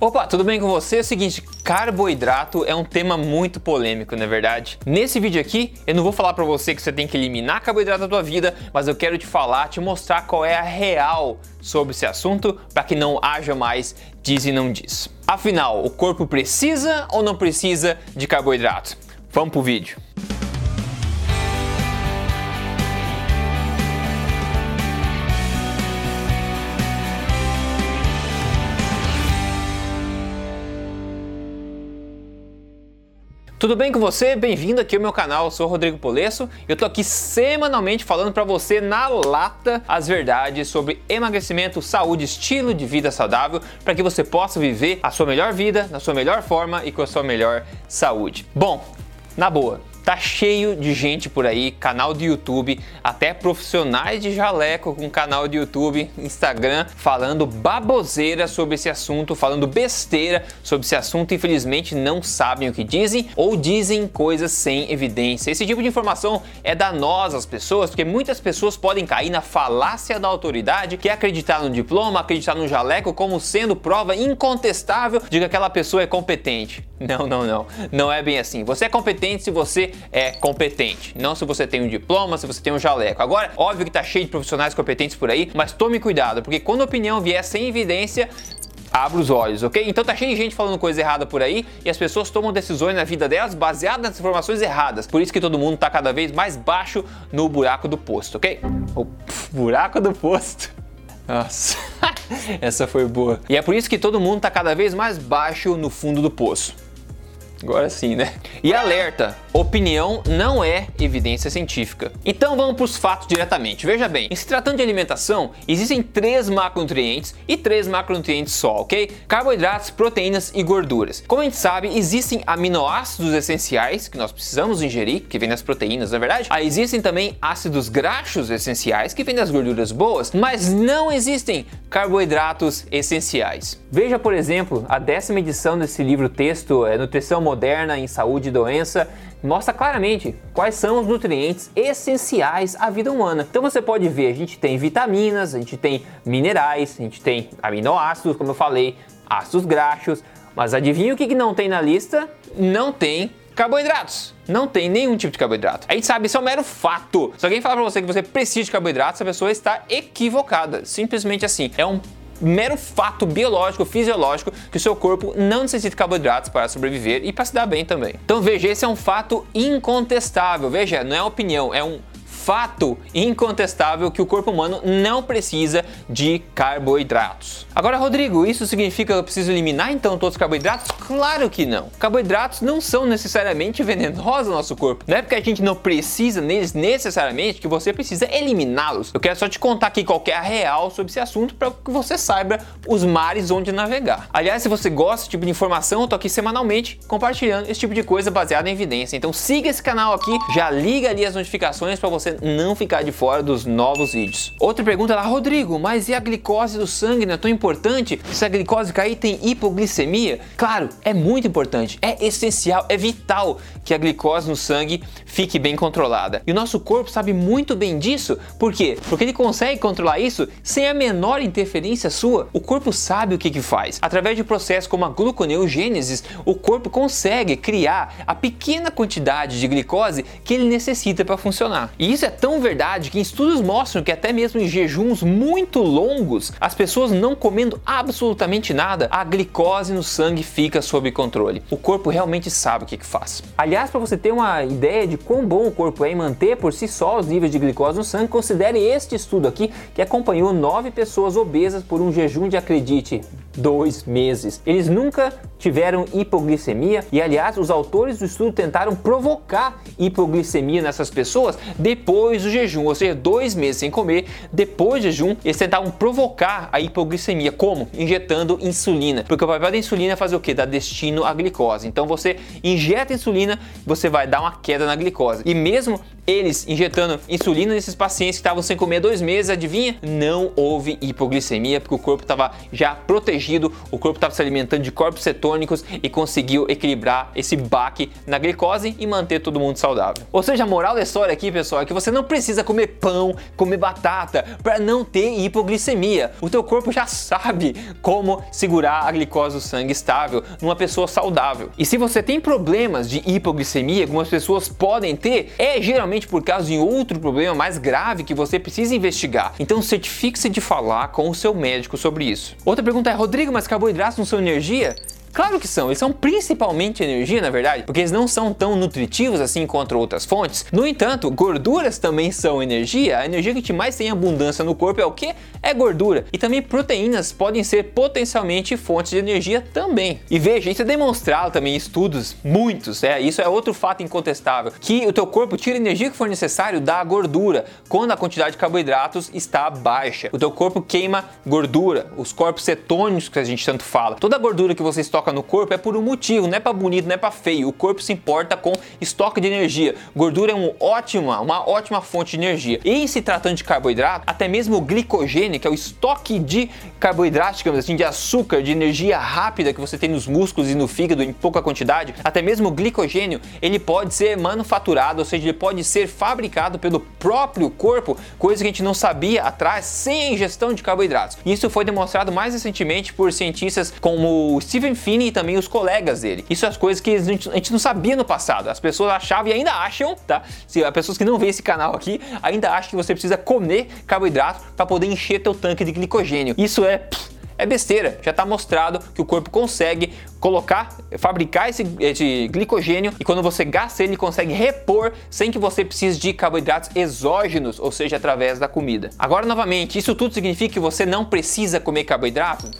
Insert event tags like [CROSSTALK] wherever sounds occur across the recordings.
Opa, tudo bem com você? É o seguinte, carboidrato é um tema muito polêmico, não é verdade? Nesse vídeo aqui, eu não vou falar para você que você tem que eliminar carboidrato da tua vida, mas eu quero te falar, te mostrar qual é a real sobre esse assunto para que não haja mais diz e não diz. Afinal, o corpo precisa ou não precisa de carboidrato? Vamos pro vídeo. Tudo bem com você? Bem-vindo aqui ao meu canal, eu sou Rodrigo Polesso. Eu tô aqui semanalmente falando para você na lata as verdades sobre emagrecimento, saúde, estilo de vida saudável, para que você possa viver a sua melhor vida, na sua melhor forma e com a sua melhor saúde. Bom, na boa, Tá cheio de gente por aí, canal de YouTube, até profissionais de jaleco com canal de YouTube, Instagram, falando baboseira sobre esse assunto, falando besteira sobre esse assunto. Infelizmente não sabem o que dizem ou dizem coisas sem evidência. Esse tipo de informação é danosa às pessoas, porque muitas pessoas podem cair na falácia da autoridade, que é acreditar no diploma, acreditar no jaleco como sendo prova incontestável de que aquela pessoa é competente. Não, não, não. Não é bem assim. Você é competente se você é competente, não se você tem um diploma, se você tem um jaleco. Agora, óbvio que tá cheio de profissionais competentes por aí, mas tome cuidado, porque quando a opinião vier sem evidência, abra os olhos, ok? Então tá cheio de gente falando coisa errada por aí e as pessoas tomam decisões na vida delas baseadas nas informações erradas. Por isso que todo mundo tá cada vez mais baixo no buraco do posto, ok? O buraco do posto. Nossa, [LAUGHS] essa foi boa. E é por isso que todo mundo tá cada vez mais baixo no fundo do poço. Agora sim, né? E alerta, opinião não é evidência científica. Então vamos para os fatos diretamente. Veja bem, em se tratando de alimentação, existem três macronutrientes e três macronutrientes só, ok? Carboidratos, proteínas e gorduras. Como a gente sabe, existem aminoácidos essenciais que nós precisamos ingerir, que vêm das proteínas, na é verdade. Aí existem também ácidos graxos essenciais, que vêm das gorduras boas, mas não existem carboidratos essenciais. Veja, por exemplo, a décima edição desse livro texto é Nutrição Moderna em Saúde e Doença mostra claramente quais são os nutrientes essenciais à vida humana. Então você pode ver, a gente tem vitaminas, a gente tem minerais, a gente tem aminoácidos, como eu falei, ácidos graxos, mas adivinha o que não tem na lista? Não tem carboidratos. Não tem nenhum tipo de carboidrato. A gente sabe, isso é um mero fato. Se alguém falar pra você que você precisa de carboidratos, a pessoa está equivocada. Simplesmente assim. É um mero fato biológico, fisiológico, que o seu corpo não necessita de carboidratos para sobreviver e para se dar bem também. Então veja, esse é um fato incontestável. Veja, não é opinião, é um fato incontestável que o corpo humano não precisa de carboidratos. Agora, Rodrigo, isso significa que eu preciso eliminar então todos os carboidratos? Claro que não. Carboidratos não são necessariamente venenosos no nosso corpo. Não é porque a gente não precisa neles necessariamente que você precisa eliminá-los. Eu quero só te contar aqui qual é real sobre esse assunto para que você saiba os mares onde navegar. Aliás, se você gosta desse tipo de informação, eu tô aqui semanalmente compartilhando esse tipo de coisa baseada em evidência. Então siga esse canal aqui, já liga ali as notificações para você não ficar de fora dos novos vídeos. Outra pergunta lá, Rodrigo, mas e a glicose do sangue não é tão importante? Se a glicose cair tem hipoglicemia? Claro, é muito importante, é essencial, é vital que a glicose no sangue fique bem controlada. E o nosso corpo sabe muito bem disso, por quê? Porque ele consegue controlar isso sem a menor interferência sua. O corpo sabe o que, que faz. Através de processos como a gluconeogênese, o corpo consegue criar a pequena quantidade de glicose que ele necessita para funcionar. E isso é tão verdade que estudos mostram que até mesmo em jejuns muito longos, as pessoas não comendo absolutamente nada, a glicose no sangue fica sob controle. O corpo realmente sabe o que, que faz. Aliás, para você ter uma ideia de quão bom o corpo é em manter por si só os níveis de glicose no sangue, considere este estudo aqui que acompanhou nove pessoas obesas por um jejum de, acredite, dois meses. Eles nunca tiveram hipoglicemia e, aliás, os autores do estudo tentaram provocar hipoglicemia nessas pessoas depois do jejum, ou seja, dois meses sem comer, depois do jejum, eles tentavam provocar a hipoglicemia. Como? Injetando insulina. Porque o papel da insulina é fazer o que? Dar destino à glicose. Então você injeta insulina, você vai dar uma queda na glicose. E mesmo eles injetando insulina nesses pacientes que estavam sem comer dois meses, adivinha? Não houve hipoglicemia, porque o corpo estava já protegido, o corpo estava se alimentando de corpos cetônicos e conseguiu equilibrar esse baque na glicose e manter todo mundo saudável. Ou seja, a moral da história aqui, pessoal, é que você não precisa comer pão, comer batata para não ter hipoglicemia. O teu corpo já sabe como segurar a glicose do sangue estável numa pessoa saudável. E se você tem problemas de hipoglicemia, algumas pessoas podem ter, é geralmente por causa de outro problema mais grave que você precisa investigar. Então certifique-se de falar com o seu médico sobre isso. Outra pergunta é, Rodrigo, mas carboidratos não são energia? Claro que são, eles são principalmente energia, na verdade, porque eles não são tão nutritivos assim contra outras fontes. No entanto, gorduras também são energia. A energia que mais tem abundância no corpo é o que? É gordura. E também proteínas podem ser potencialmente fontes de energia também. E veja, isso é demonstrado também em estudos, muitos, é, isso é outro fato incontestável, que o teu corpo tira a energia que for necessário da gordura quando a quantidade de carboidratos está baixa. O teu corpo queima gordura, os corpos cetônicos que a gente tanto fala. Toda a gordura que você estoca no corpo é por um motivo, não é para bonito, não é para feio. O corpo se importa com estoque de energia. Gordura é um ótima, uma ótima fonte de energia. E se tratando de carboidrato, até mesmo o glicogênio, que é o estoque de carboidrato, digamos assim, de açúcar, de energia rápida que você tem nos músculos e no fígado em pouca quantidade, até mesmo o glicogênio, ele pode ser manufaturado, ou seja, ele pode ser fabricado pelo próprio corpo, coisa que a gente não sabia atrás, sem a ingestão de carboidratos. Isso foi demonstrado mais recentemente por cientistas como Stephen Fini e também os colegas dele. Isso é as coisas que a gente, a gente não sabia no passado. As pessoas achavam e ainda acham, tá? Se as pessoas que não veem esse canal aqui ainda acham que você precisa comer carboidrato para poder encher teu tanque de glicogênio. Isso é é besteira. Já está mostrado que o corpo consegue colocar, fabricar esse, esse, glicogênio e quando você gasta ele, consegue repor sem que você precise de carboidratos exógenos, ou seja, através da comida. Agora, novamente, isso tudo significa que você não precisa comer carboidrato?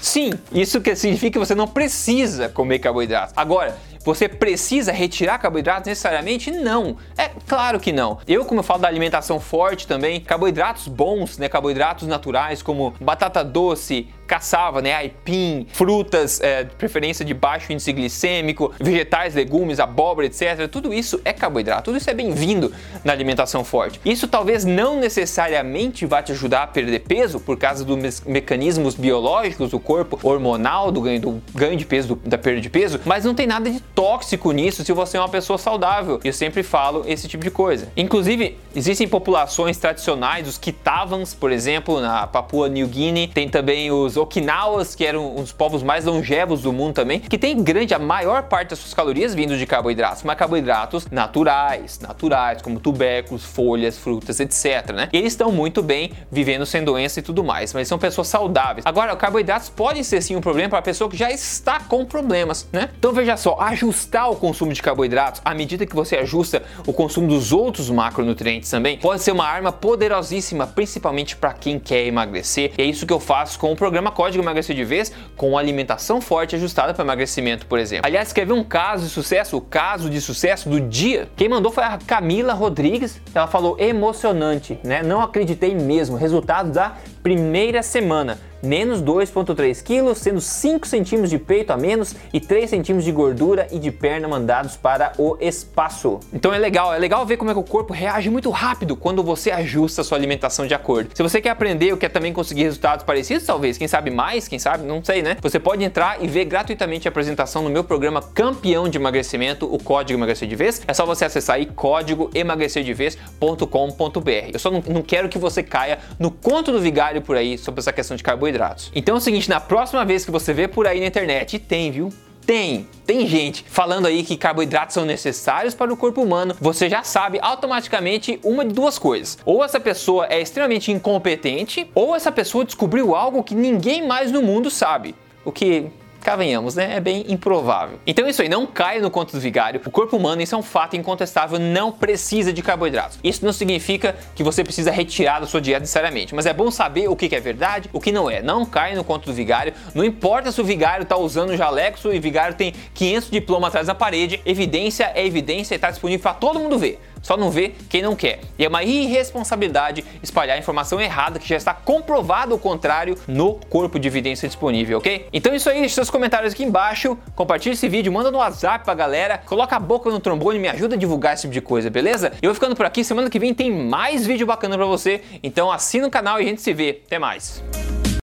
Sim, isso que significa que você não precisa comer carboidratos. Agora, você precisa retirar carboidratos necessariamente? Não. É claro que não. Eu, como eu falo da alimentação forte também, carboidratos bons, né, carboidratos naturais como batata doce, caçava, né, aipim, frutas, é, de preferência de baixo índice glicêmico, vegetais, legumes, abóbora, etc. Tudo isso é carboidrato, tudo isso é bem-vindo na alimentação forte. Isso talvez não necessariamente vá te ajudar a perder peso por causa dos me mecanismos biológicos do corpo, hormonal, do ganho, do ganho de peso, do, da perda de peso, mas não tem nada de tóxico nisso se você é uma pessoa saudável. Eu sempre falo esse tipo de coisa. Inclusive, existem populações tradicionais, os Kitavans, por exemplo, na Papua New Guinea, tem também os Okinawas, que eram um dos povos mais longevos do mundo também, que tem grande, a maior parte das suas calorias vindo de carboidratos, mas carboidratos naturais, naturais, como tubérculos, folhas, frutas, etc. Né? E eles estão muito bem vivendo sem doença e tudo mais, mas são pessoas saudáveis. Agora, carboidratos podem ser sim um problema para a pessoa que já está com problemas, né? Então veja só, ajustar o consumo de carboidratos à medida que você ajusta o consumo dos outros macronutrientes também pode ser uma arma poderosíssima, principalmente para quem quer emagrecer. E é isso que eu faço com o programa chama Código Emagrecer de Vez com alimentação forte ajustada para emagrecimento, por exemplo. Aliás, quer ver um caso de sucesso? O caso de sucesso do dia? Quem mandou foi a Camila Rodrigues. Ela falou emocionante, né? Não acreditei mesmo. Resultado da primeira semana menos 2,3 quilos, sendo 5 centímetros de peito a menos e 3 centímetros de gordura e de perna mandados para o espaço. Então é legal, é legal ver como é que o corpo reage muito rápido quando você ajusta a sua alimentação de acordo. Se você quer aprender ou quer também conseguir resultados parecidos, talvez, quem sabe mais, quem sabe, não sei, né? Você pode entrar e ver gratuitamente a apresentação no meu programa Campeão de Emagrecimento, o Código Emagrecer de Vez. É só você acessar aí códigoemagrecerdevez.com.br. Eu só não, não quero que você caia no conto do vigário por aí sobre essa questão de carboidrato carboidratos. Então é o seguinte, na próxima vez que você vê por aí na internet, tem, viu? Tem, tem gente falando aí que carboidratos são necessários para o corpo humano, você já sabe automaticamente uma de duas coisas. Ou essa pessoa é extremamente incompetente, ou essa pessoa descobriu algo que ninguém mais no mundo sabe. O que Cavenhamos, né? É bem improvável. Então é isso aí, não caia no conto do vigário. O corpo humano, isso é um fato incontestável, não precisa de carboidratos. Isso não significa que você precisa retirar da sua dieta necessariamente, mas é bom saber o que é verdade, o que não é. Não caia no conto do vigário. Não importa se o vigário está usando jaleco, e o vigário tem 500 diplomas atrás da parede, evidência é evidência e está disponível para todo mundo ver. Só não vê quem não quer. E é uma irresponsabilidade espalhar informação errada que já está comprovado o contrário no corpo de evidência disponível, ok? Então é isso aí, deixa seus comentários aqui embaixo, compartilha esse vídeo, manda no WhatsApp pra galera, coloca a boca no trombone e me ajuda a divulgar esse tipo de coisa, beleza? Eu vou ficando por aqui, semana que vem tem mais vídeo bacana pra você, então assina o canal e a gente se vê. Até mais!